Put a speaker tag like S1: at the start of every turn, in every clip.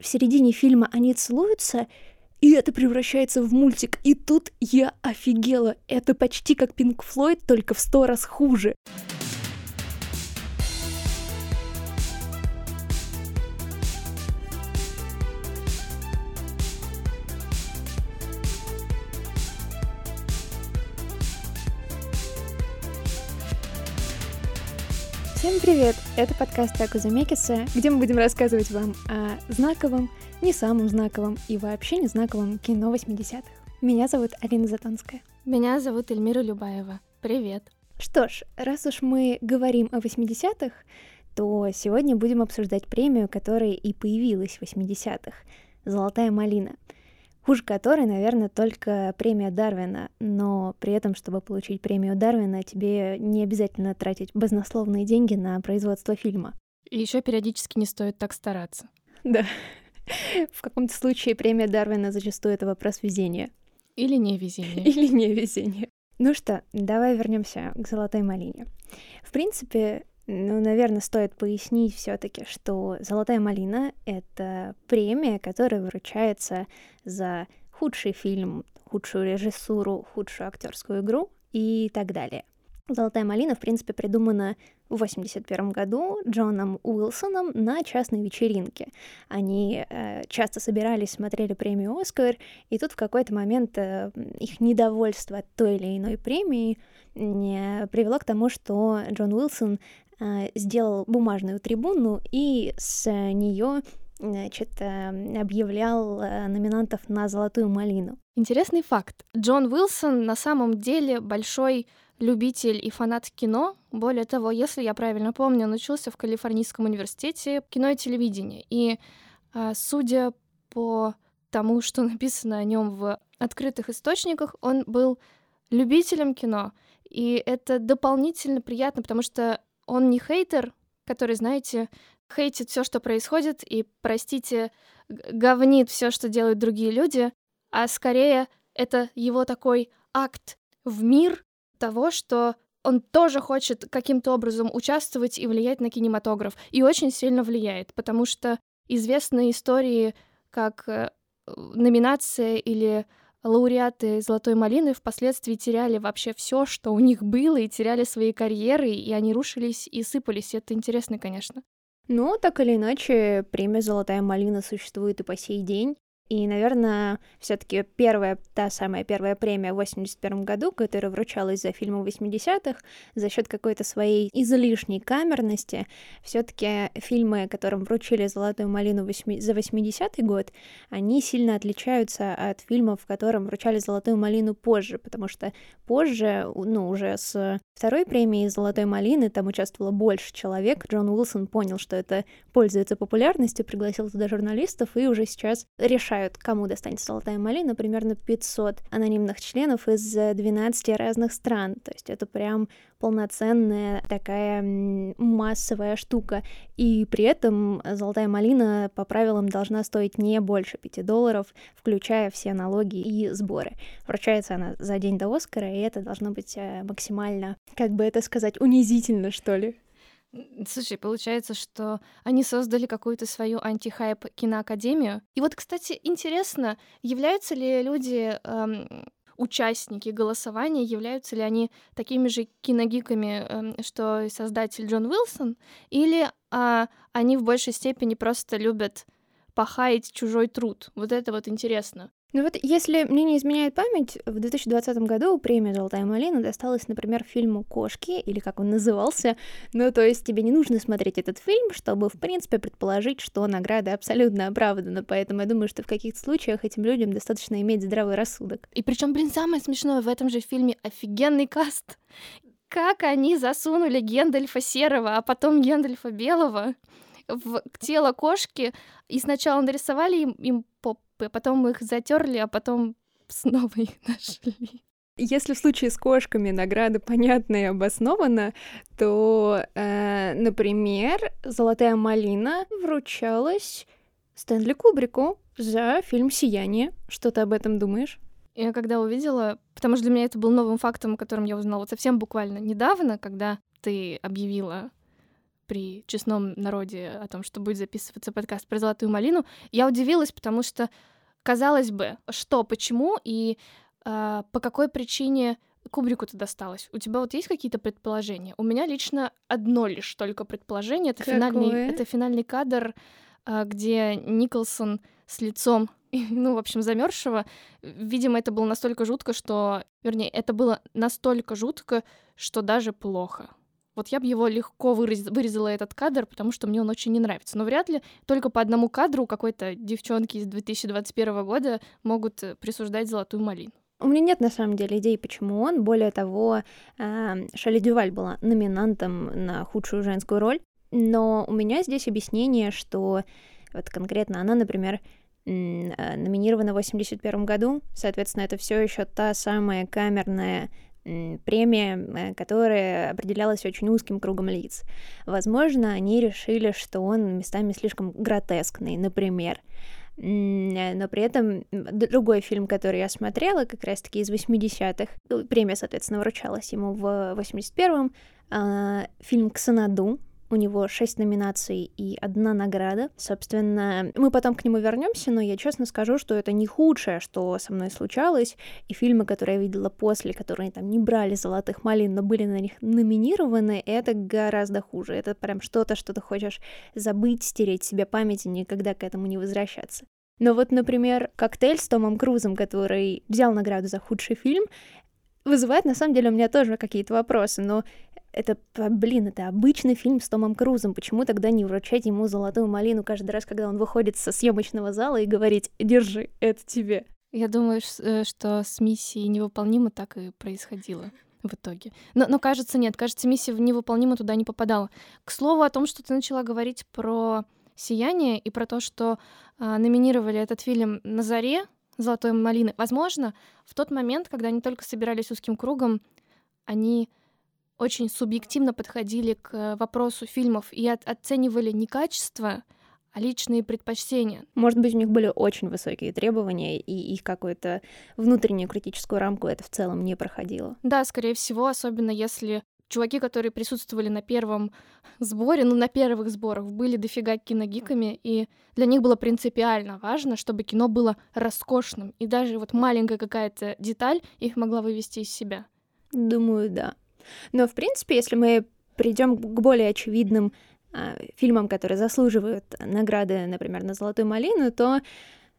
S1: В середине фильма они целуются, и это превращается в мультик. И тут я офигела. Это почти как Пинк Флойд, только в сто раз хуже. Всем привет! Это подкаст Таку Замекиса, где мы будем рассказывать вам о знаковом, не самом знаковом и вообще не знаковом кино 80-х. Меня зовут Алина Затонская.
S2: Меня зовут Эльмира Любаева. Привет!
S1: Что ж, раз уж мы говорим о 80-х, то сегодня будем обсуждать премию, которая и появилась в 80-х — «Золотая малина» — хуже которой, наверное, только премия Дарвина, но при этом, чтобы получить премию Дарвина, тебе не обязательно тратить баснословные деньги на производство фильма.
S2: И еще периодически не стоит так стараться.
S1: Да. В каком-то случае премия Дарвина зачастую это вопрос везения.
S2: Или не везения.
S1: Или не везения. Ну что, давай вернемся к золотой малине. В принципе, ну, наверное, стоит пояснить все-таки, что Золотая малина — это премия, которая вручается за худший фильм, худшую режиссуру, худшую актерскую игру и так далее. Золотая малина, в принципе, придумана в 1981 году Джоном Уилсоном на частной вечеринке. Они э, часто собирались, смотрели премию «Оскар», и тут в какой-то момент э, их недовольство той или иной премии привело к тому, что Джон Уилсон сделал бумажную трибуну и с нее значит, э, объявлял э, номинантов на «Золотую малину».
S2: Интересный факт. Джон Уилсон на самом деле большой любитель и фанат кино. Более того, если я правильно помню, он учился в Калифорнийском университете кино и телевидения. И э, судя по тому, что написано о нем в открытых источниках, он был любителем кино. И это дополнительно приятно, потому что он не хейтер, который, знаете, хейтит все, что происходит, и, простите, говнит все, что делают другие люди, а скорее это его такой акт в мир того, что он тоже хочет каким-то образом участвовать и влиять на кинематограф. И очень сильно влияет, потому что известные истории, как э, номинация или лауреаты «Золотой малины» впоследствии теряли вообще все, что у них было, и теряли свои карьеры, и они рушились и сыпались. Это интересно, конечно.
S1: Но так или иначе, премия «Золотая малина» существует и по сей день. И, наверное, все-таки первая, та самая первая премия в 81 году, которая вручалась за фильмы 80-х, за счет какой-то своей излишней камерности, все-таки фильмы, которым вручили «Золотую малину» за 80-й год, они сильно отличаются от фильмов, которым вручали «Золотую малину» позже, потому что позже, ну, уже с второй премии «Золотой малины» там участвовало больше человек. Джон Уилсон понял, что это пользуется популярностью, пригласил туда журналистов и уже сейчас решает решают, кому достанется золотая малина, примерно 500 анонимных членов из 12 разных стран. То есть это прям полноценная такая массовая штука. И при этом золотая малина по правилам должна стоить не больше 5 долларов, включая все налоги и сборы. Вручается она за день до Оскара, и это должно быть э, максимально, как бы это сказать, унизительно, что ли.
S2: Слушай, получается, что они создали какую-то свою антихайп киноакадемию. И вот, кстати, интересно, являются ли люди эм, участники голосования, являются ли они такими же киногиками, эм, что создатель Джон Уилсон, или а, они в большей степени просто любят похаять чужой труд. Вот это вот интересно.
S1: Ну вот, если мне не изменяет память, в 2020 году премия «Золотая малина» досталась, например, фильму «Кошки», или как он назывался. Ну, то есть тебе не нужно смотреть этот фильм, чтобы, в принципе, предположить, что награда абсолютно оправдана. Поэтому я думаю, что в каких-то случаях этим людям достаточно иметь здравый рассудок.
S2: И причем, блин, самое смешное в этом же фильме офигенный каст. Как они засунули Гендальфа серого, а потом Гендальфа белого в тело кошки, и сначала нарисовали им, им попы, потом их затерли, а потом снова их нашли.
S1: Если в случае с кошками награда понятна и обоснована, то, э, например, «Золотая малина» вручалась Стэнли Кубрику за фильм «Сияние». Что ты об этом думаешь?
S2: Я когда увидела, потому что для меня это был новым фактом, о котором я узнала вот совсем буквально недавно, когда ты объявила при честном народе о том, что будет записываться подкаст про «Золотую малину», я удивилась, потому что, казалось бы, что, почему и э, по какой причине Кубрику-то досталось. У тебя вот есть какие-то предположения? У меня лично одно лишь только предположение. Это, финальный, это финальный кадр, э, где Николсон с лицом ну, в общем, замерзшего. Видимо, это было настолько жутко, что... Вернее, это было настолько жутко, что даже плохо. Вот я бы его легко вырез... вырезала этот кадр, потому что мне он очень не нравится. Но вряд ли только по одному кадру какой-то девчонки из 2021 года могут э, присуждать золотую малину.
S1: У меня нет на самом деле идей, почему он. Более того, Шали Дюваль была номинантом на худшую женскую роль. Но у меня здесь объяснение, что вот конкретно она, например, Э, номинирована в 81 году. Соответственно, это все еще та самая камерная премия, э, которая определялась очень узким кругом лиц. Возможно, они решили, что он местами слишком гротескный, например. Э, но при этом другой фильм, который я смотрела, как раз-таки из 80-х, премия, соответственно, вручалась ему в 81-м, фильм «Ксанаду», у него шесть номинаций и одна награда. Собственно, мы потом к нему вернемся, но я честно скажу, что это не худшее, что со мной случалось. И фильмы, которые я видела после, которые там не брали золотых малин, но были на них номинированы, это гораздо хуже. Это прям что-то, что ты хочешь забыть, стереть себе память и никогда к этому не возвращаться. Но вот, например, «Коктейль» с Томом Крузом, который взял награду за худший фильм, вызывает на самом деле у меня тоже какие-то вопросы, но это, блин, это обычный фильм с Томом Крузом. Почему тогда не вручать ему золотую малину каждый раз, когда он выходит со съемочного зала и говорить «Держи, это тебе».
S2: Я думаю, э, что с миссией невыполнимо так и происходило в итоге. Но, но кажется, нет, кажется, миссия невыполнима туда не попадала. К слову о том, что ты начала говорить про «Сияние» и про то, что а, номинировали этот фильм на заре «Золотой малины». Возможно, в тот момент, когда они только собирались узким кругом, они очень субъективно подходили к вопросу фильмов и от оценивали не качество, а личные предпочтения.
S1: Может быть, у них были очень высокие требования, и их какую-то внутреннюю критическую рамку это в целом не проходило.
S2: Да, скорее всего, особенно если чуваки, которые присутствовали на первом сборе, ну, на первых сборах, были дофига киногиками, и для них было принципиально важно, чтобы кино было роскошным, и даже вот маленькая какая-то деталь их могла вывести из себя.
S1: Думаю, да. Но, в принципе, если мы придем к более очевидным э, фильмам, которые заслуживают награды, например, на «Золотую малину», то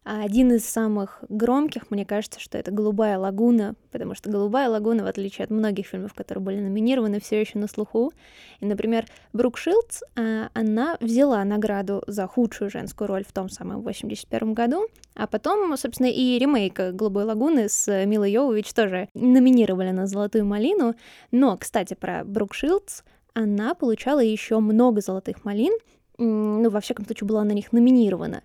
S1: один из самых громких, мне кажется, что это «Голубая лагуна», потому что «Голубая лагуна», в отличие от многих фильмов, которые были номинированы, все еще на слуху. И, например, Брук Шилдс, а, она взяла награду за худшую женскую роль в том самом 81 году, а потом, собственно, и ремейк «Голубой лагуны» с Милой Йовович тоже номинировали на «Золотую малину». Но, кстати, про Брук Шилдс, она получала еще много золотых малин, ну, во всяком случае, была на них номинирована.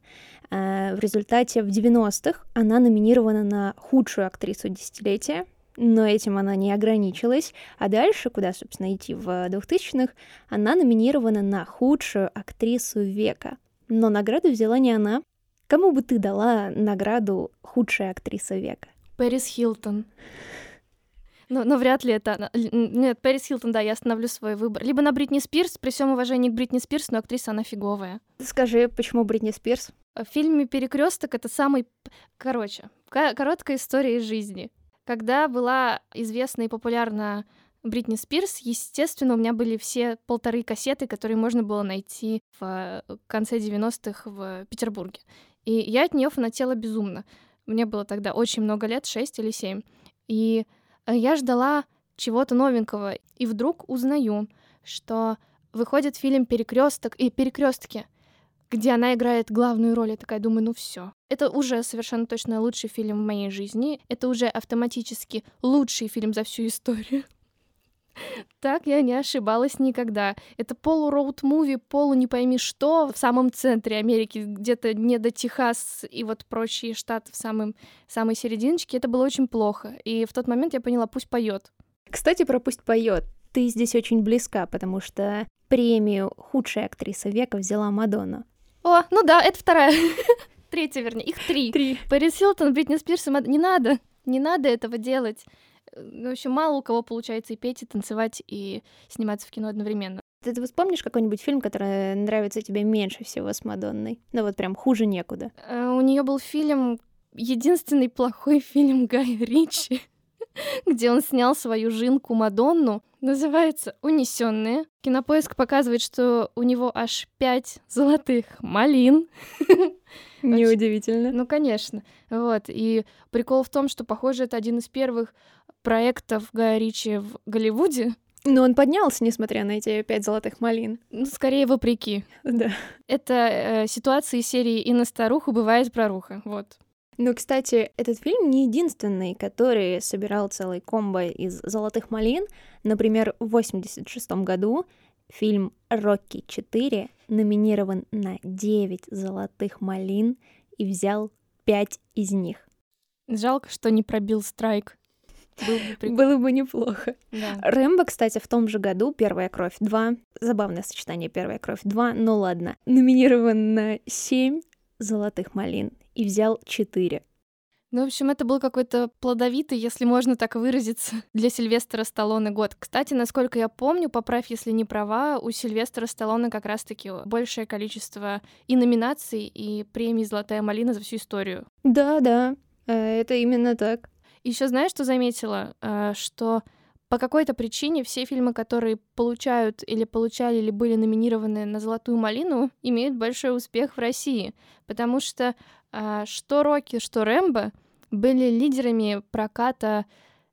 S1: Э, в результате в 90-х она номинирована на худшую актрису десятилетия, но этим она не ограничилась. А дальше, куда, собственно, идти в 2000-х, она номинирована на худшую актрису века. Но награду взяла не она. Кому бы ты дала награду худшая актриса века?
S2: Пэрис Хилтон. Но, но вряд ли это... Нет, Пэрис Хилтон, да, я остановлю свой выбор. Либо на Бритни Спирс, при всем уважении к Бритни Спирс, но актриса она фиговая.
S1: Скажи, почему Бритни Спирс?
S2: В фильме Перекресток это самый... Короче, короткая история из жизни. Когда была известна и популярна Бритни Спирс, естественно, у меня были все полторы кассеты, которые можно было найти в конце 90-х в Петербурге. И я от нее фанатела безумно. Мне было тогда очень много лет, 6 или 7. И Э, я ждала чего-то новенького, и вдруг узнаю, что выходит фильм Перекресток и Перекрестки, где она играет главную роль. Я такая думаю, ну все. Это уже совершенно точно лучший фильм в моей жизни. Это уже автоматически лучший фильм за всю историю. Так я не ошибалась никогда. Это полу-роуд-муви, полу не пойми что, в самом центре Америки, где-то не до Техас и вот прочие штаты в самом, самой серединочке. Это было очень плохо. И в тот момент я поняла, пусть поет.
S1: Кстати, про «Пусть поет». Ты здесь очень близка, потому что премию «Худшая актриса века» взяла Мадонна.
S2: О, ну да, это вторая. Третья, вернее. Их три. Три. Пэрис Хилтон, Бритни Спирс и Мад... Не надо. Не надо этого делать. Ну, в общем, мало у кого получается и петь, и танцевать, и сниматься в кино одновременно.
S1: Ты, ты вспомнишь какой-нибудь фильм, который нравится тебе меньше всего с Мадонной? Ну вот прям хуже некуда.
S2: Uh, у нее был фильм, единственный плохой фильм Гая Ричи, где он снял свою жинку Мадонну. Называется «Унесенные». Кинопоиск показывает, что у него аж пять золотых малин.
S1: Неудивительно.
S2: Ну, конечно. Вот. И прикол в том, что, похоже, это один из первых проектов Гая Ричи в Голливуде.
S1: Но он поднялся, несмотря на эти пять золотых малин.
S2: Ну, скорее, вопреки.
S1: Да.
S2: Это э, ситуации серии «И на старуху бывает проруха». Вот.
S1: Ну, кстати, этот фильм не единственный, который собирал целый комбо из «Золотых малин». Например, в 86 году фильм «Рокки 4» номинирован на 9 «Золотых малин» и взял 5 из них.
S2: Жалко, что не пробил страйк.
S1: Был бы прик... Было бы неплохо. Да. Рэмбо, кстати, в том же году «Первая кровь 2», забавное сочетание «Первая кровь 2», но ладно, номинирован на 7 «Золотых малин» и взял 4.
S2: Ну, в общем, это был какой-то плодовитый, если можно так выразиться, для Сильвестра Сталлоне год. Кстати, насколько я помню, поправь, если не права, у Сильвестра Сталлоне как раз-таки большее количество и номинаций, и премий «Золотая малина» за всю историю.
S1: Да, да, э, это именно так.
S2: Еще знаешь, что заметила? Э, что по какой-то причине все фильмы, которые получают или получали, или были номинированы на «Золотую малину», имеют большой успех в России, потому что э, что «Рокки», что «Рэмбо» были лидерами проката,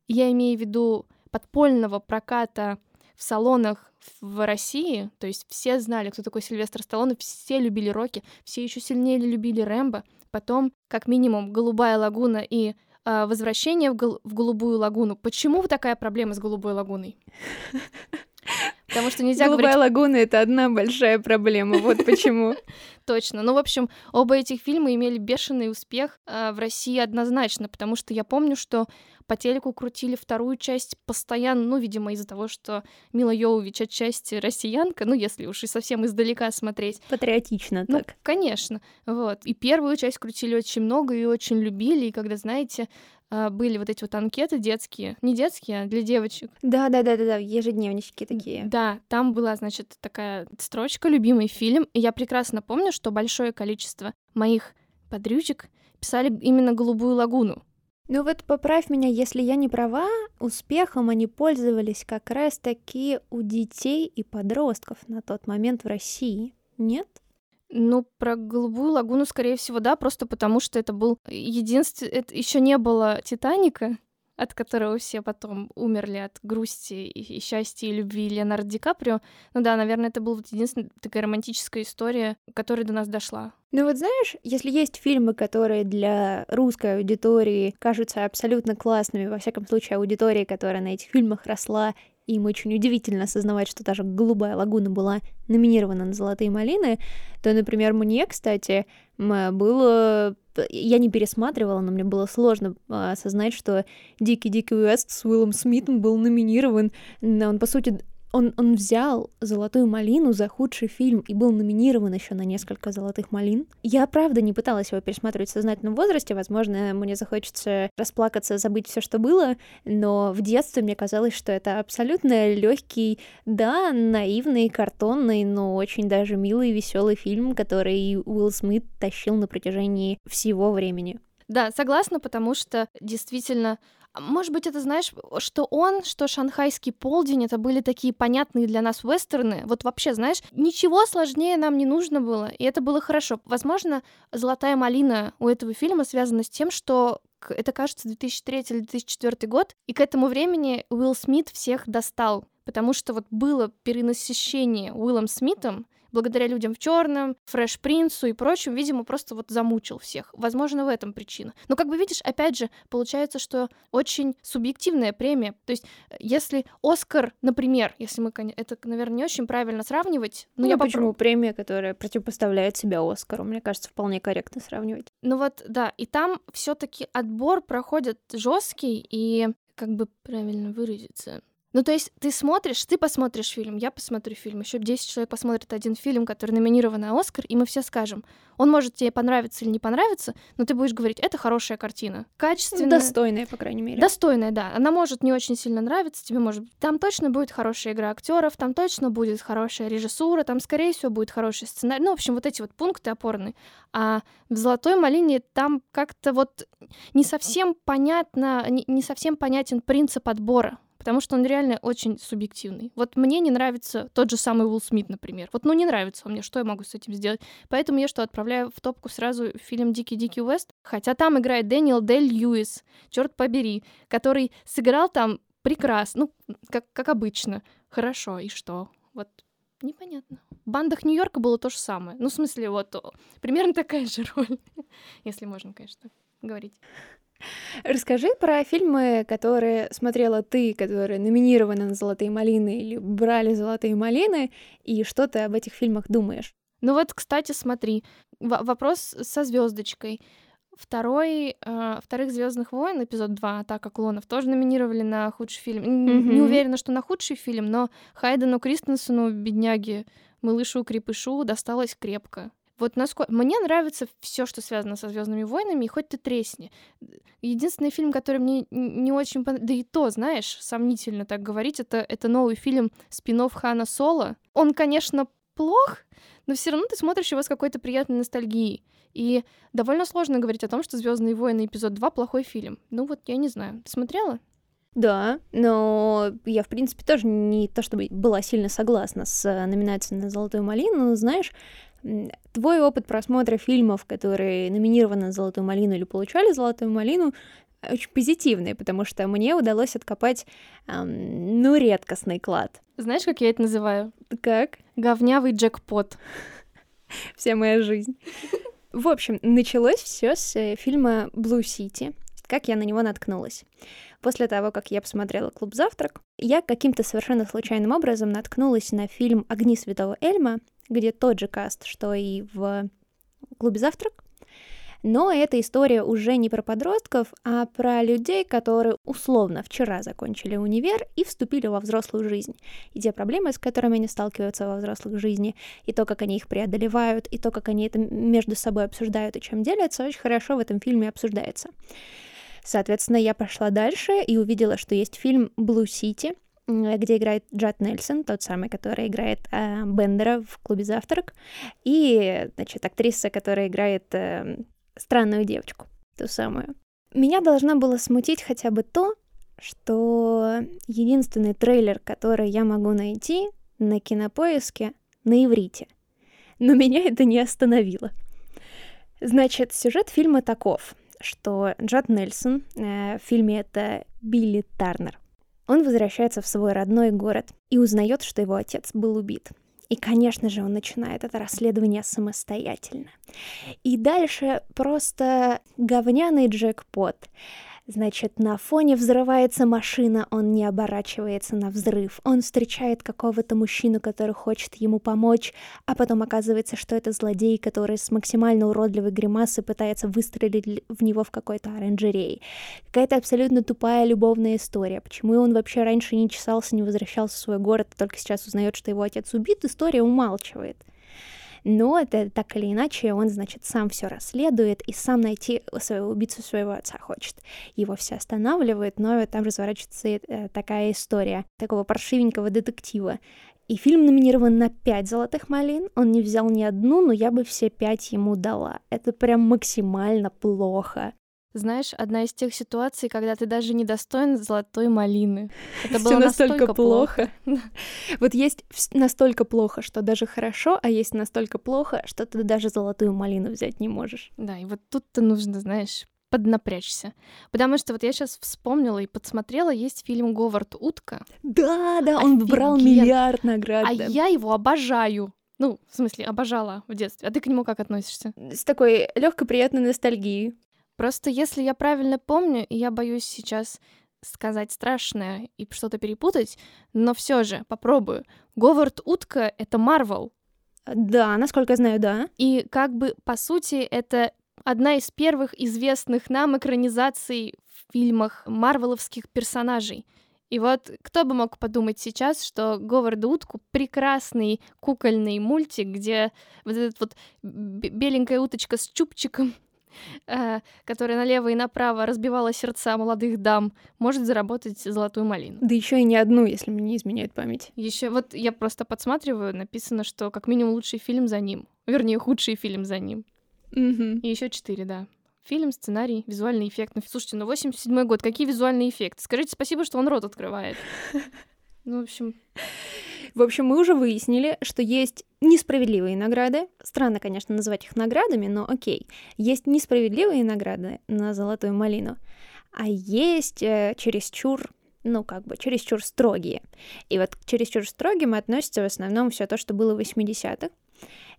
S2: я имею в виду подпольного проката в салонах в России, то есть все знали, кто такой Сильвестр Сталлоне, все любили Рокки, все еще сильнее любили Рэмбо, потом, как минимум, «Голубая лагуна» и возвращение в, гол- в голубую лагуну. Почему такая проблема с голубой лагуной?
S1: Потому что нельзя Голубая говорить... лагуна — это одна большая проблема, вот почему.
S2: Точно. Ну, в общем, оба этих фильма имели бешеный успех э, в России однозначно, потому что я помню, что по телеку крутили вторую часть постоянно, ну, видимо, из-за того, что Мила Йовович отчасти россиянка, ну, если уж и совсем издалека смотреть.
S1: Патриотично
S2: ну,
S1: так.
S2: конечно. Вот. И первую часть крутили очень много и очень любили, и когда, знаете, а, были вот эти вот анкеты детские, не детские, а для девочек.
S1: Да, да, да, да, да, ежедневнички такие.
S2: Да, там была, значит, такая строчка «Любимый фильм», и я прекрасно помню, что большое количество моих подрючек писали именно «Голубую лагуну».
S1: Ну вот поправь меня, если я не права, успехом они пользовались как раз таки у детей и подростков на тот момент в России, нет?
S2: Ну, про голубую лагуну, скорее всего, да, просто потому что это был единственный... Это еще не было Титаника, от которого все потом умерли от грусти и, счастья и любви Леонардо Ди Каприо. Ну да, наверное, это была вот единственная такая романтическая история, которая до нас дошла.
S1: Ну вот знаешь, если есть фильмы, которые для русской аудитории кажутся абсолютно классными, во всяком случае аудитории, которая на этих фильмах росла им очень удивительно осознавать, что даже «Голубая лагуна» была номинирована на «Золотые малины», то, например, мне, кстати, было... Я не пересматривала, но мне было сложно а, осознать, что «Дикий-дикий Уэст» с Уиллом Смитом был номинирован. Он, по сути, он, он взял «Золотую малину» за худший фильм и был номинирован еще на несколько «Золотых малин». Я, правда, не пыталась его пересматривать в сознательном возрасте, возможно, мне захочется расплакаться, забыть все, что было, но в детстве мне казалось, что это абсолютно легкий, да, наивный, картонный, но очень даже милый, веселый фильм, который Уилл Смит тащил на протяжении всего времени.
S2: Да, согласна, потому что действительно может быть, это знаешь, что он, что шанхайский полдень, это были такие понятные для нас вестерны. Вот вообще, знаешь, ничего сложнее нам не нужно было, и это было хорошо. Возможно, «Золотая малина» у этого фильма связана с тем, что это, кажется, 2003 или 2004 год, и к этому времени Уилл Смит всех достал, потому что вот было перенасыщение Уиллом Смитом, благодаря людям в черном, Фреш Принцу и прочим, видимо, просто вот замучил всех. Возможно, в этом причина. Но как бы видишь, опять же, получается, что очень субъективная премия. То есть, если Оскар, например, если мы, это, наверное, не очень правильно сравнивать,
S1: но ну, я почему попро... премия, которая противопоставляет себя Оскару, мне кажется, вполне корректно сравнивать.
S2: Ну вот, да, и там все-таки отбор проходит жесткий и как бы правильно выразиться Ну, то есть ты смотришь, ты посмотришь фильм, я посмотрю фильм, еще 10 человек посмотрят один фильм, который номинирован на Оскар, и мы все скажем, он может тебе понравиться или не понравиться, но ты будешь говорить, это хорошая картина, качественная.
S1: Достойная, по крайней мере.
S2: Достойная, да. Она может не очень сильно нравиться, тебе может... Там точно будет хорошая игра актеров, там точно будет хорошая режиссура, там, скорее всего, будет хороший сценарий. Ну, в общем, вот эти вот пункты опорные. А в «Золотой малине» там как-то вот не совсем понятно, не совсем понятен принцип отбора потому что он реально очень субъективный. Вот мне не нравится тот же самый Уилл Смит, например. Вот, ну, не нравится он мне, что я могу с этим сделать? Поэтому я что, отправляю в топку сразу фильм «Дикий-дикий Уэст», хотя там играет Дэниел Дель Льюис, черт побери, который сыграл там прекрасно, ну, как, как обычно. Хорошо, и что? Вот непонятно. В бандах Нью-Йорка было то же самое. Ну, в смысле, вот примерно такая же роль, если можно, конечно, говорить.
S1: Расскажи про фильмы, которые смотрела ты, которые номинированы на «Золотые малины» или брали «Золотые малины», и что ты об этих фильмах думаешь?
S2: Ну вот, кстати, смотри, в- вопрос со звездочкой. Второй, э, вторых Звездных войн, эпизод 2, Атака клонов, тоже номинировали на худший фильм. Mm-hmm. Не уверена, что на худший фильм, но Хайдену Кристенсену, бедняге, малышу Крепышу, досталось крепко. Вот насколько... Мне нравится все, что связано со Звездными войнами, и хоть ты тресни. Единственный фильм, который мне не очень понравился, да и то, знаешь, сомнительно так говорить, это, это новый фильм спин Хана Соло. Он, конечно, плох, но все равно ты смотришь его с какой-то приятной ностальгией. И довольно сложно говорить о том, что Звездные войны эпизод 2 плохой фильм. Ну вот я не знаю. Ты смотрела?
S1: Да, но я, в принципе, тоже не то чтобы была сильно согласна с э, номинацией на «Золотую малину», но, знаешь, твой опыт просмотра фильмов, которые номинированы на «Золотую малину» или получали «Золотую малину», очень позитивный, потому что мне удалось откопать, эм, ну, редкостный клад.
S2: Знаешь, как я это называю?
S1: Как?
S2: Говнявый джекпот.
S1: Вся моя жизнь. В общем, началось все с э, фильма «Блу Сити», как я на него наткнулась. После того, как я посмотрела «Клуб завтрак», я каким-то совершенно случайным образом наткнулась на фильм «Огни святого Эльма», где тот же каст, что и в клубе «Завтрак». Но эта история уже не про подростков, а про людей, которые условно вчера закончили универ и вступили во взрослую жизнь. И те проблемы, с которыми они сталкиваются во взрослых жизни, и то, как они их преодолевают, и то, как они это между собой обсуждают и чем делятся, очень хорошо в этом фильме обсуждается. Соответственно, я пошла дальше и увидела, что есть фильм «Блу Сити», где играет Джад Нельсон, тот самый, который играет э, Бендера в клубе «Завтрак», и, значит, актриса, которая играет э, странную девочку, ту самую. Меня должно было смутить хотя бы то, что единственный трейлер, который я могу найти на кинопоиске, на иврите. Но меня это не остановило. Значит, сюжет фильма таков, что Джад Нельсон, э, в фильме это Билли Тарнер, он возвращается в свой родной город и узнает, что его отец был убит. И, конечно же, он начинает это расследование самостоятельно. И дальше просто говняный джекпот. Значит, на фоне взрывается машина, он не оборачивается на взрыв. Он встречает какого-то мужчину, который хочет ему помочь, а потом оказывается, что это злодей, который с максимально уродливой гримасой пытается выстрелить в него в какой-то оранжерей. Какая-то абсолютно тупая любовная история. Почему он вообще раньше не чесался, не возвращался в свой город, а только сейчас узнает, что его отец убит, история умалчивает но это так или иначе он, значит, сам все расследует и сам найти своего убийцу своего отца хочет. Его все останавливают, но там разворачивается э, такая история такого паршивенького детектива. И фильм номинирован на 5 золотых малин. Он не взял ни одну, но я бы все пять ему дала. Это прям максимально плохо.
S2: Знаешь, одна из тех ситуаций, когда ты даже не достоин золотой малины.
S1: Это было настолько, плохо. вот есть настолько плохо, что даже хорошо, а есть настолько плохо, что ты даже золотую малину взять не можешь.
S2: Да, и вот тут-то нужно, знаешь, поднапрячься. Потому что вот я сейчас вспомнила и подсмотрела, есть фильм «Говард Утка».
S1: Да, да, он брал миллиард наград.
S2: А я его обожаю. Ну, в смысле, обожала в детстве. А ты к нему как относишься?
S1: С такой легкой приятной ностальгией.
S2: Просто если я правильно помню, и я боюсь сейчас сказать страшное и что-то перепутать, но все же попробую. Говард Утка — это Марвел.
S1: Да, насколько я знаю, да.
S2: И как бы, по сути, это одна из первых известных нам экранизаций в фильмах марвеловских персонажей. И вот кто бы мог подумать сейчас, что Говард Утку — прекрасный кукольный мультик, где вот эта вот беленькая уточка с чубчиком которая налево и направо разбивала сердца молодых дам, может заработать золотую малину.
S1: Да еще и не одну, если мне не изменяет память.
S2: Еще вот я просто подсматриваю, написано, что как минимум лучший фильм за ним. Вернее, худший фильм за ним.
S1: Угу.
S2: И еще четыре, да. Фильм, сценарий, визуальный эффект. Ну, слушайте, ну 87 год, какие визуальные эффекты? Скажите спасибо, что он рот открывает. Ну, в общем...
S1: В общем, мы уже выяснили, что есть несправедливые награды. Странно, конечно, называть их наградами, но окей. Есть несправедливые награды на золотую малину, а есть э, чересчур ну, как бы, чересчур строгие. И вот к чересчур строгим относится в основном все то, что было в 80-х.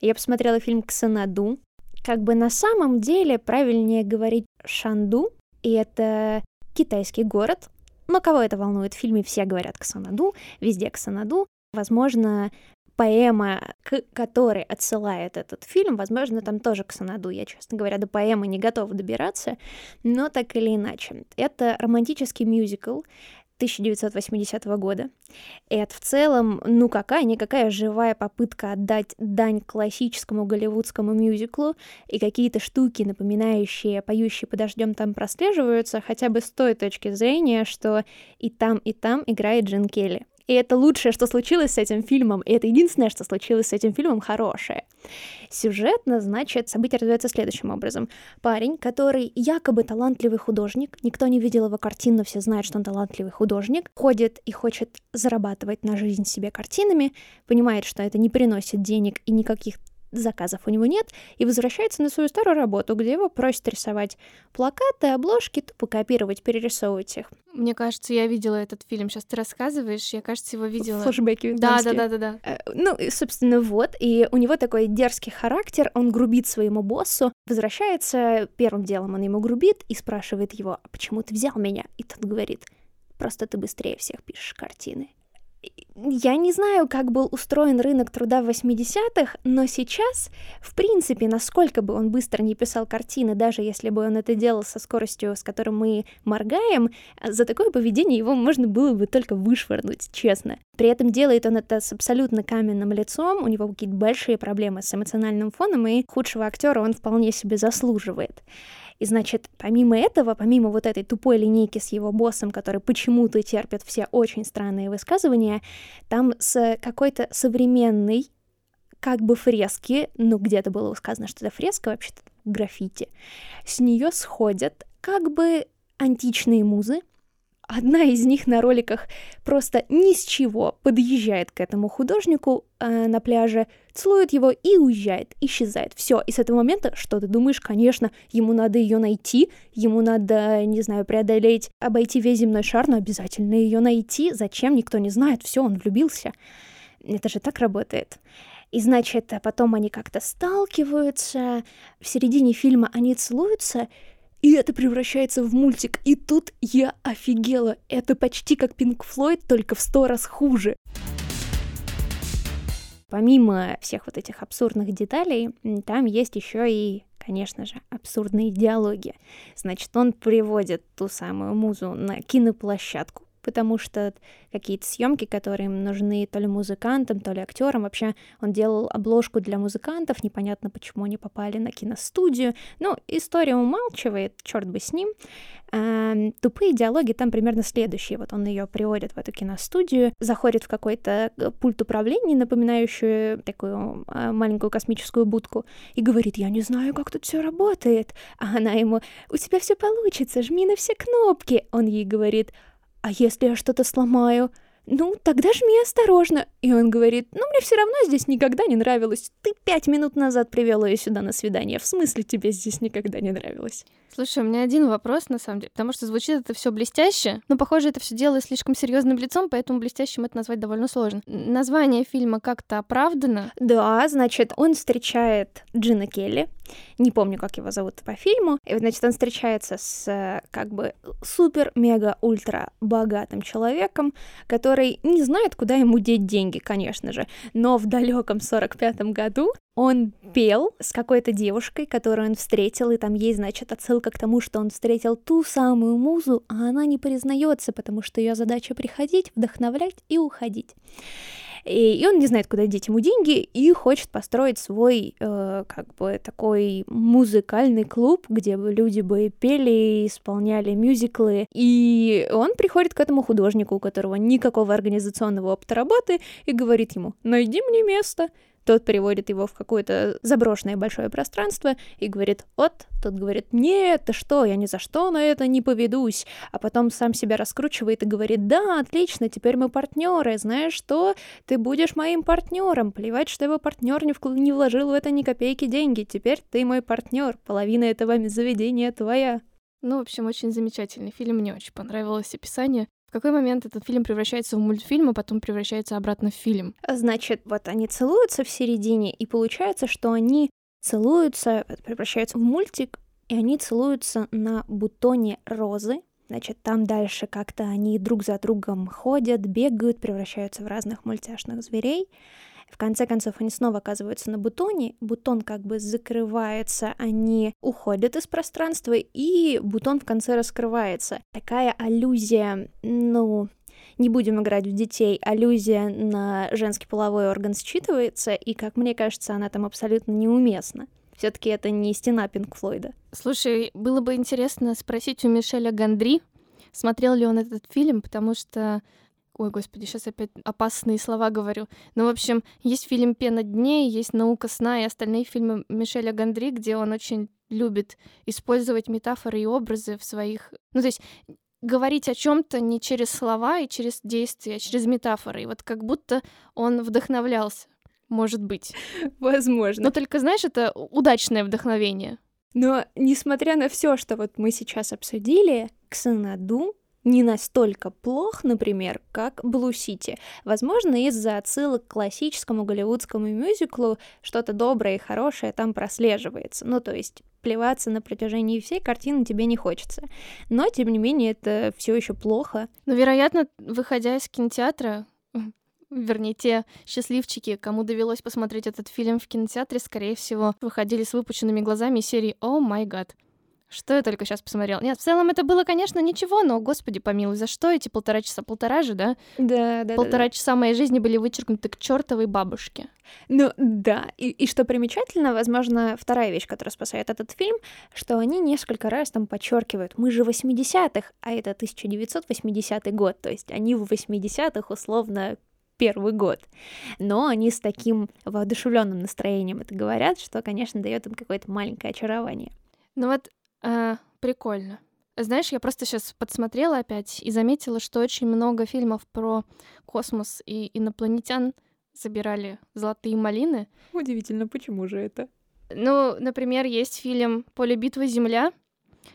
S1: Я посмотрела фильм «Ксанаду», как бы на самом деле правильнее говорить Шанду, и это китайский город. Но кого это волнует? В фильме все говорят Ксанаду, везде Ксанаду. Возможно, поэма, к которой отсылает этот фильм, возможно, там тоже Ксанаду. Я, честно говоря, до поэмы не готова добираться, но так или иначе. Это романтический мюзикл, 1980 года. Это в целом, ну какая-никакая живая попытка отдать дань классическому голливудскому мюзиклу, и какие-то штуки, напоминающие «Поющие под дождем» там прослеживаются, хотя бы с той точки зрения, что и там, и там играет Джин Келли. И это лучшее, что случилось с этим фильмом, и это единственное, что случилось с этим фильмом хорошее. Сюжетно, значит, события развиваются следующим образом. Парень, который якобы талантливый художник, никто не видел его картин, но все знают, что он талантливый художник, ходит и хочет зарабатывать на жизнь себе картинами, понимает, что это не приносит денег и никаких заказов у него нет, и возвращается на свою старую работу, где его просят рисовать плакаты, обложки, тупо копировать, перерисовывать их.
S2: Мне кажется, я видела этот фильм. Сейчас ты рассказываешь, я, кажется, его видела.
S1: Флэшбэки
S2: Да, да, да, да, да.
S1: Э, ну, собственно, вот. И у него такой дерзкий характер, он грубит своему боссу, возвращается, первым делом он ему грубит и спрашивает его, а почему ты взял меня? И тот говорит, просто ты быстрее всех пишешь картины. Я не знаю, как был устроен рынок труда в 80-х, но сейчас, в принципе, насколько бы он быстро не писал картины, даже если бы он это делал со скоростью, с которой мы моргаем, за такое поведение его можно было бы только вышвырнуть, честно. При этом делает он это с абсолютно каменным лицом, у него какие-то большие проблемы с эмоциональным фоном, и худшего актера он вполне себе заслуживает. И значит, помимо этого, помимо вот этой тупой линейки с его боссом, который почему-то терпит все очень странные высказывания, там с какой-то современной как бы фрески, ну где-то было сказано, что это фреска, вообще-то граффити, с нее сходят как бы античные музы, Одна из них на роликах просто ни с чего подъезжает к этому художнику э, на пляже, целует его и уезжает, исчезает. Все. И с этого момента, что ты думаешь, конечно, ему надо ее найти, ему надо, не знаю, преодолеть, обойти весь земной шар, но обязательно ее найти. Зачем, никто не знает. Все, он влюбился. Это же так работает. И значит, потом они как-то сталкиваются, в середине фильма они целуются, и это превращается в мультик. И тут я офигела. Это почти как Пинк Флойд, только в сто раз хуже. Помимо всех вот этих абсурдных деталей, там есть еще и, конечно же, абсурдные диалоги. Значит, он приводит ту самую музу на киноплощадку, потому что какие-то съемки, которые им нужны то ли музыкантам, то ли актерам. Вообще он делал обложку для музыкантов, непонятно, почему они попали на киностудию. Ну, история умалчивает, черт бы с ним. А, тупые диалоги там примерно следующие. Вот он ее приводит в эту киностудию, заходит в какой-то э, пульт управления, напоминающую такую а, маленькую космическую будку, и говорит, я не знаю, как тут все работает. А она ему, у тебя все получится, жми на все кнопки. Он ей говорит, а если я что-то сломаю? Ну, тогда жми осторожно. И он говорит, ну, мне все равно здесь никогда не нравилось. Ты пять минут назад привел ее сюда на свидание. В смысле тебе здесь никогда не нравилось?
S2: Слушай, у меня один вопрос, на самом деле, потому что звучит это все блестяще, но, похоже, это все делает слишком серьезным лицом, поэтому блестящим это назвать довольно сложно. Название фильма как-то оправдано?
S1: Да, значит, он встречает Джина Келли, Не помню, как его зовут по фильму. И, значит, он встречается с как бы супер-мега-ультра богатым человеком, который не знает, куда ему деть деньги, конечно же. Но в далеком 45-м году он пел с какой-то девушкой, которую он встретил, и там есть, значит, отсылка к тому, что он встретил ту самую музу, а она не признается, потому что ее задача приходить, вдохновлять и уходить. И, и он не знает, куда деть ему деньги, и хочет построить свой, э, как бы, такой музыкальный клуб, где бы люди бы пели, исполняли мюзиклы. И он приходит к этому художнику, у которого никакого организационного опыта работы, и говорит ему, найди мне место. Тот приводит его в какое-то заброшенное большое пространство и говорит «от». Тот говорит «нет, ты что, я ни за что на это не поведусь». А потом сам себя раскручивает и говорит «да, отлично, теперь мы партнеры, знаешь что, ты будешь моим партнером. Плевать, что его партнер не, вкл- не вложил в это ни копейки деньги. Теперь ты мой партнер, половина этого заведения твоя».
S2: Ну, в общем, очень замечательный фильм, мне очень понравилось описание. Какой момент этот фильм превращается в мультфильм, а потом превращается обратно в фильм?
S1: Значит, вот они целуются в середине, и получается, что они целуются, превращаются в мультик, и они целуются на бутоне розы. Значит, там дальше как-то они друг за другом ходят, бегают, превращаются в разных мультяшных зверей. В конце концов, они снова оказываются на бутоне, бутон как бы закрывается, они уходят из пространства, и бутон в конце раскрывается. Такая аллюзия, ну, не будем играть в детей, аллюзия на женский половой орган считывается, и, как мне кажется, она там абсолютно неуместна. Все-таки это не стена Пинк Флойда.
S2: Слушай, было бы интересно спросить у Мишеля Гандри, смотрел ли он этот фильм, потому что Ой, господи, сейчас опять опасные слова говорю. Ну, в общем, есть фильм «Пена дней», есть «Наука сна» и остальные фильмы Мишеля Гандри, где он очень любит использовать метафоры и образы в своих... Ну, то есть говорить о чем то не через слова и через действия, а через метафоры. И вот как будто он вдохновлялся. Может быть.
S1: Возможно.
S2: Но только, знаешь, это удачное вдохновение.
S1: Но, несмотря на все, что вот мы сейчас обсудили, Ксанаду не настолько плох, например, как Блу Сити. Возможно, из-за отсылок к классическому голливудскому мюзиклу что-то доброе и хорошее там прослеживается. Ну, то есть плеваться на протяжении всей картины тебе не хочется. Но, тем не менее, это все еще плохо.
S2: Но, вероятно, выходя из кинотеатра, вернее, те счастливчики, кому довелось посмотреть этот фильм в кинотеатре, скорее всего, выходили с выпученными глазами серии «О май гад». Что я только сейчас посмотрел? Нет, в целом это было, конечно, ничего, но, господи помилуй, за что эти полтора часа? Полтора же, да?
S1: Да, да.
S2: Полтора
S1: да, да.
S2: часа моей жизни были вычеркнуты к чертовой бабушке.
S1: Ну да, и, и что примечательно, возможно, вторая вещь, которая спасает этот фильм, что они несколько раз там подчеркивают, мы же в 80-х, а это 1980 год, то есть они в 80-х условно первый год. Но они с таким воодушевленным настроением это говорят, что, конечно, дает им какое-то маленькое очарование.
S2: Ну вот а, прикольно. Знаешь, я просто сейчас подсмотрела опять и заметила, что очень много фильмов про космос и инопланетян забирали золотые малины.
S1: Удивительно, почему же это?
S2: Ну, например, есть фильм «Поле битвы Земля».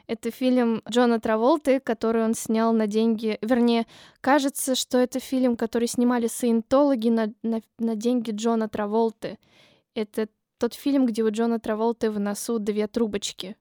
S2: Это фильм Джона Траволты, который он снял на деньги... Вернее, кажется, что это фильм, который снимали саентологи на, на, на деньги Джона Траволты. Это тот фильм, где у Джона Траволты в носу две трубочки.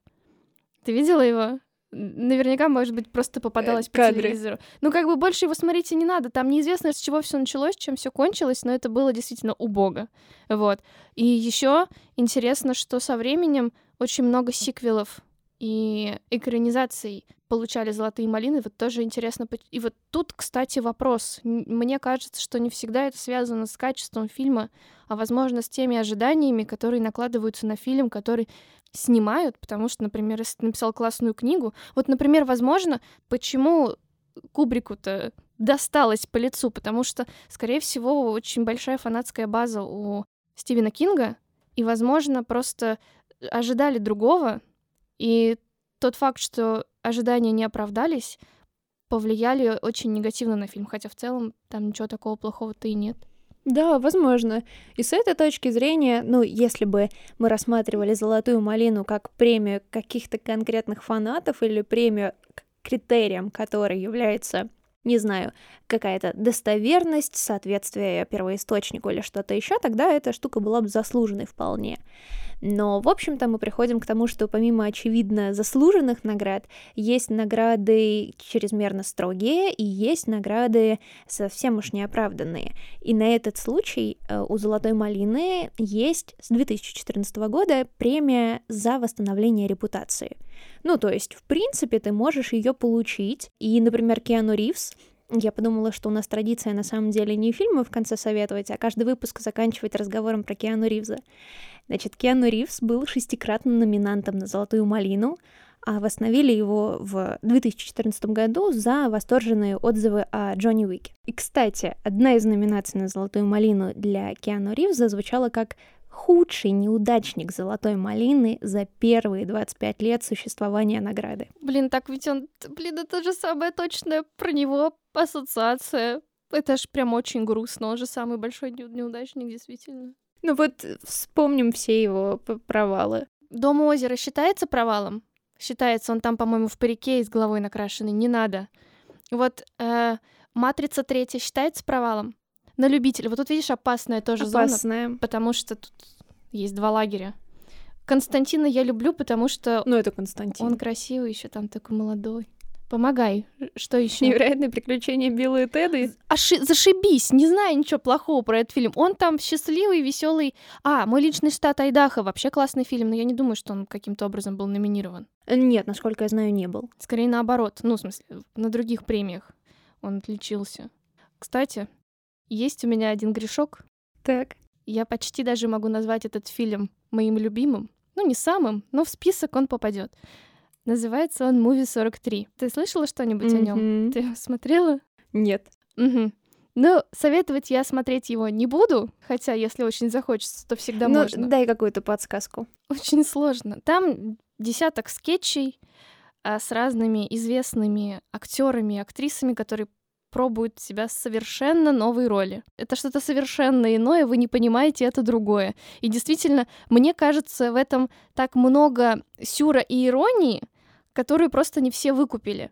S2: Ты видела его? Наверняка, может быть, просто попадалась по телевизору. Ну, как бы больше его смотреть и не надо. Там неизвестно, с чего все началось, чем все кончилось, но это было действительно убого. Вот. И еще интересно, что со временем очень много сиквелов и экранизаций получали золотые малины. Вот тоже интересно. И вот тут, кстати, вопрос. Мне кажется, что не всегда это связано с качеством фильма, а, возможно, с теми ожиданиями, которые накладываются на фильм, который снимают, потому что, например, если ты написал классную книгу, вот, например, возможно, почему Кубрику-то досталось по лицу, потому что, скорее всего, очень большая фанатская база у Стивена Кинга, и, возможно, просто ожидали другого, и тот факт, что ожидания не оправдались, повлияли очень негативно на фильм, хотя в целом там ничего такого плохого-то и нет.
S1: Да, возможно. И с этой точки зрения, ну, если бы мы рассматривали «Золотую малину» как премию каких-то конкретных фанатов или премию к критериям, который является не знаю, какая-то достоверность, соответствие первоисточнику или что-то еще, тогда эта штука была бы заслуженной вполне. Но, в общем-то, мы приходим к тому, что помимо, очевидно, заслуженных наград, есть награды чрезмерно строгие и есть награды совсем уж неоправданные. И на этот случай э, у «Золотой малины» есть с 2014 года премия за восстановление репутации. Ну, то есть, в принципе, ты можешь ее получить. И, например, Киану Ривз я подумала, что у нас традиция на самом деле не фильмы в конце советовать, а каждый выпуск заканчивать разговором про Киану Ривза. Значит, Киану Ривз был шестикратным номинантом на «Золотую малину», а восстановили его в 2014 году за восторженные отзывы о Джонни Уике. И, кстати, одна из номинаций на «Золотую малину» для Киану Ривза звучала как худший неудачник «Золотой малины» за первые 25 лет существования награды.
S2: Блин, так ведь он... Блин, это же самое точное про него ассоциация. Это ж прям очень грустно, он же самый большой неудачник, действительно.
S1: Ну вот вспомним все его провалы.
S2: Дом у озера считается провалом? Считается, он там, по-моему, в парике и с головой накрашенный, не надо. Вот э, «Матрица третья» считается провалом? на любителя. Вот тут видишь, опасная тоже
S1: опасная.
S2: зона, потому что тут есть два лагеря. Константина я люблю, потому что...
S1: Ну, это Константин.
S2: Он красивый, еще там такой молодой. Помогай. Что еще?
S1: Невероятные приключения Билла и Теда.
S2: Оши... Зашибись, не знаю ничего плохого про этот фильм. Он там счастливый, веселый. А, мой личный штат Айдахо. Вообще классный фильм, но я не думаю, что он каким-то образом был номинирован.
S1: Нет, насколько я знаю, не был.
S2: Скорее наоборот. Ну, в смысле, на других премиях он отличился. Кстати, есть у меня один грешок.
S1: Так.
S2: Я почти даже могу назвать этот фильм моим любимым. Ну, не самым, но в список он попадет. Называется он «Муви 43». Ты слышала что-нибудь mm-hmm. о нем? Ты смотрела?
S1: Нет.
S2: Угу. Ну, советовать я смотреть его не буду, хотя если очень захочется, то всегда
S1: ну,
S2: можно.
S1: дай какую-то подсказку.
S2: Очень сложно. Там десяток скетчей а, с разными известными актерами и актрисами, которые пробуют себя совершенно новой роли. Это что-то совершенно иное, вы не понимаете, это другое. И действительно, мне кажется, в этом так много сюра и иронии, которую просто не все выкупили.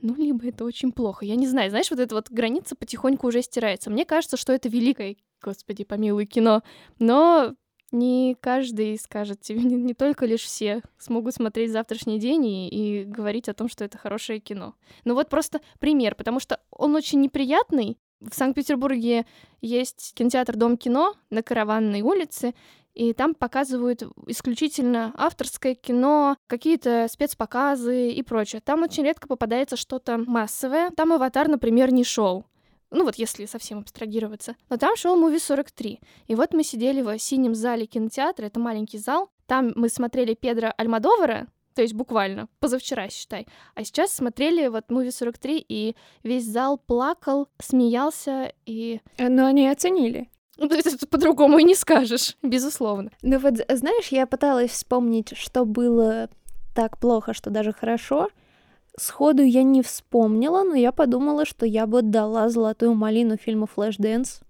S2: Ну, либо это очень плохо. Я не знаю, знаешь, вот эта вот граница потихоньку уже стирается. Мне кажется, что это великое, господи, помилуй, кино. Но не каждый скажет тебе, не, не только лишь все смогут смотреть завтрашний день и, и говорить о том, что это хорошее кино. Ну вот просто пример, потому что он очень неприятный. В Санкт-Петербурге есть кинотеатр Дом кино на Караванной улице, и там показывают исключительно авторское кино, какие-то спецпоказы и прочее. Там очень редко попадается что-то массовое. Там «Аватар», например, не шел. Ну вот если совсем абстрагироваться. Но там шел муви 43. И вот мы сидели в синем зале кинотеатра, это маленький зал. Там мы смотрели Педро Альмадовара, то есть буквально, позавчера, считай. А сейчас смотрели вот Movie 43, и весь зал плакал, смеялся, и...
S1: Э, но они оценили.
S2: Ну, по-другому и не скажешь, безусловно.
S1: Ну вот, знаешь, я пыталась вспомнить, что было так плохо, что даже хорошо, Сходу я не вспомнила, но я подумала, что я бы дала золотую малину фильму «Флэшдэнс».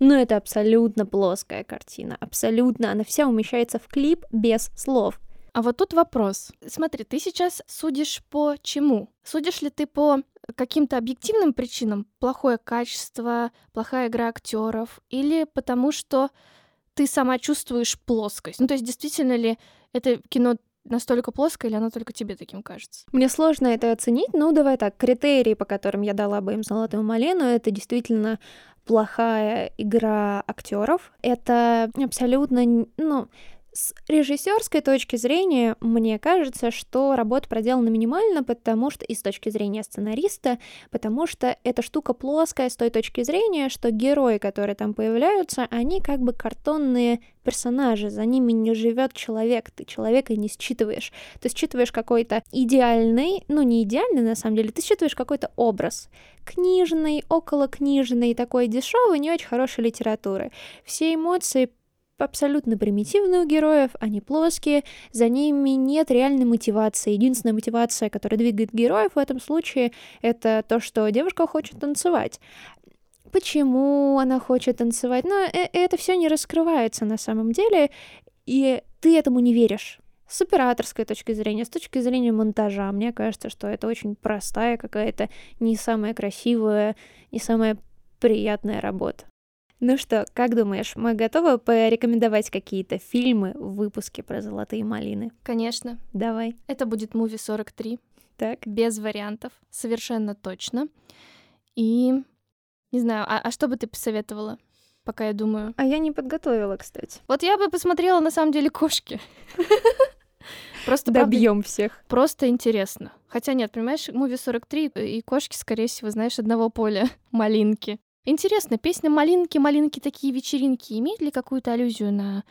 S1: Но это абсолютно плоская картина, абсолютно. Она вся умещается в клип без слов.
S2: А вот тут вопрос. Смотри, ты сейчас судишь по чему? Судишь ли ты по каким-то объективным причинам? Плохое качество, плохая игра актеров? Или потому что ты сама чувствуешь плоскость? Ну, то есть действительно ли это кино настолько плоское, или оно только тебе таким кажется?
S1: Мне сложно это оценить, ну давай так, критерии, по которым я дала бы им золотую малину, это действительно плохая игра актеров. Это абсолютно, ну, с режиссерской точки зрения, мне кажется, что работа проделана минимально, потому что и с точки зрения сценариста, потому что эта штука плоская с той точки зрения, что герои, которые там появляются, они как бы картонные персонажи, за ними не живет человек, ты человека не считываешь. Ты считываешь какой-то идеальный, ну не идеальный на самом деле, ты считываешь какой-то образ книжный, около книжный, такой дешевый, не очень хорошей литературы. Все эмоции абсолютно примитивные у героев, они плоские, за ними нет реальной мотивации. Единственная мотивация, которая двигает героев в этом случае, это то, что девушка хочет танцевать. Почему она хочет танцевать? Но э, это все не раскрывается на самом деле, и ты этому не веришь. С операторской точки зрения, с точки зрения монтажа, мне кажется, что это очень простая какая-то, не самая красивая, не самая приятная работа. Ну что, как думаешь, мы готовы порекомендовать какие-то фильмы в выпуске про золотые малины?
S2: Конечно.
S1: Давай.
S2: Это будет муви 43.
S1: Так.
S2: Без вариантов, совершенно точно. И не знаю, а, а что бы ты посоветовала, пока я думаю?
S1: А я не подготовила, кстати.
S2: Вот я бы посмотрела на самом деле кошки. Просто
S1: добьем всех.
S2: Просто интересно. Хотя нет, понимаешь, муви 43 и кошки, скорее всего, знаешь, одного поля малинки. Интересно, песня Малинки, Малинки такие вечеринки имеет ли какую-то аллюзию на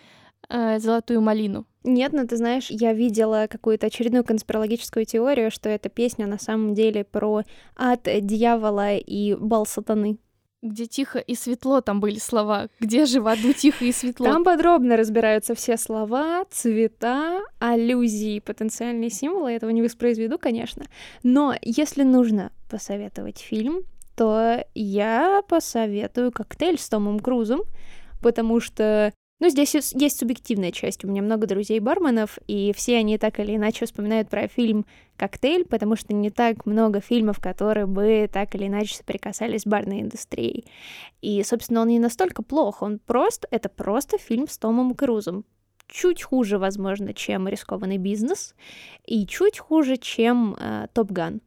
S2: э, золотую малину?
S1: Нет, но ты знаешь, я видела какую-то очередную конспирологическую теорию, что эта песня на самом деле про ад дьявола и бал сатаны
S2: где тихо и светло там были слова, где же в аду тихо и светло.
S1: Там подробно разбираются все слова, цвета, аллюзии, потенциальные символы. Я этого не воспроизведу, конечно. Но если нужно посоветовать фильм, то я посоветую «Коктейль» с Томом Крузом, потому что ну, здесь есть субъективная часть. У меня много друзей-барменов, и все они так или иначе вспоминают про фильм «Коктейль», потому что не так много фильмов, которые бы так или иначе соприкасались с барной индустрией. И, собственно, он не настолько плох, он просто... Это просто фильм с Томом Крузом. Чуть хуже, возможно, чем «Рискованный бизнес», и чуть хуже, чем э, «Топ Ган».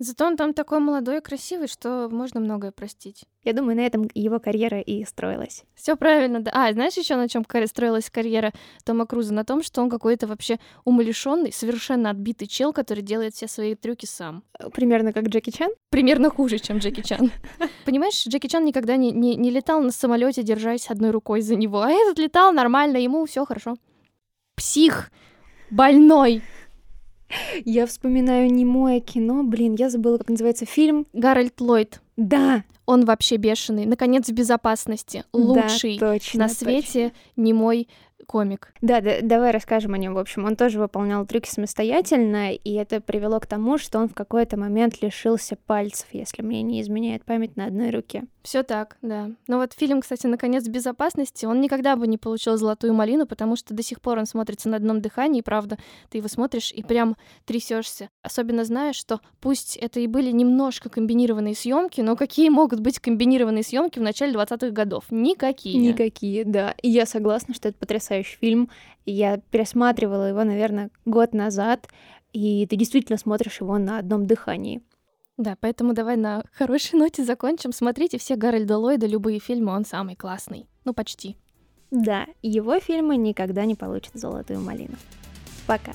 S2: Зато он там такой молодой и красивый, что можно многое простить.
S1: Я думаю, на этом его карьера и строилась.
S2: Все правильно, да. А, знаешь еще на чем строилась карьера Тома Круза? На том, что он какой-то вообще умалишенный, совершенно отбитый чел, который делает все свои трюки сам.
S1: Примерно как Джеки Чан?
S2: Примерно хуже, чем Джеки Чан. Понимаешь, Джеки Чан никогда не, не, не летал на самолете, держась одной рукой за него, а этот летал нормально, ему все хорошо. Псих, больной,
S1: я вспоминаю немое кино. Блин, я забыла, как называется фильм.
S2: Гарольд Ллойд.
S1: Да.
S2: Он вообще бешеный. Наконец, в безопасности. Лучший
S1: да, точно,
S2: на свете точно. немой комик.
S1: Да, да, давай расскажем о нем. В общем, он тоже выполнял трюки самостоятельно, и это привело к тому, что он в какой-то момент лишился пальцев, если мне не изменяет память на одной руке.
S2: Все так, да. Но вот фильм, кстати, наконец безопасности, он никогда бы не получил золотую малину, потому что до сих пор он смотрится на одном дыхании, правда. Ты его смотришь и прям трясешься. Особенно зная, что пусть это и были немножко комбинированные съемки, но какие могут быть комбинированные съемки в начале 20-х годов? Никакие.
S1: Никакие, да. И я согласна, что это потрясающий фильм. Я пересматривала его, наверное, год назад, и ты действительно смотришь его на одном дыхании.
S2: Да, поэтому давай на хорошей ноте закончим. Смотрите все Гарольда Ллойда, любые фильмы, он самый классный. Ну, почти.
S1: Да, его фильмы никогда не получат золотую малину. Пока.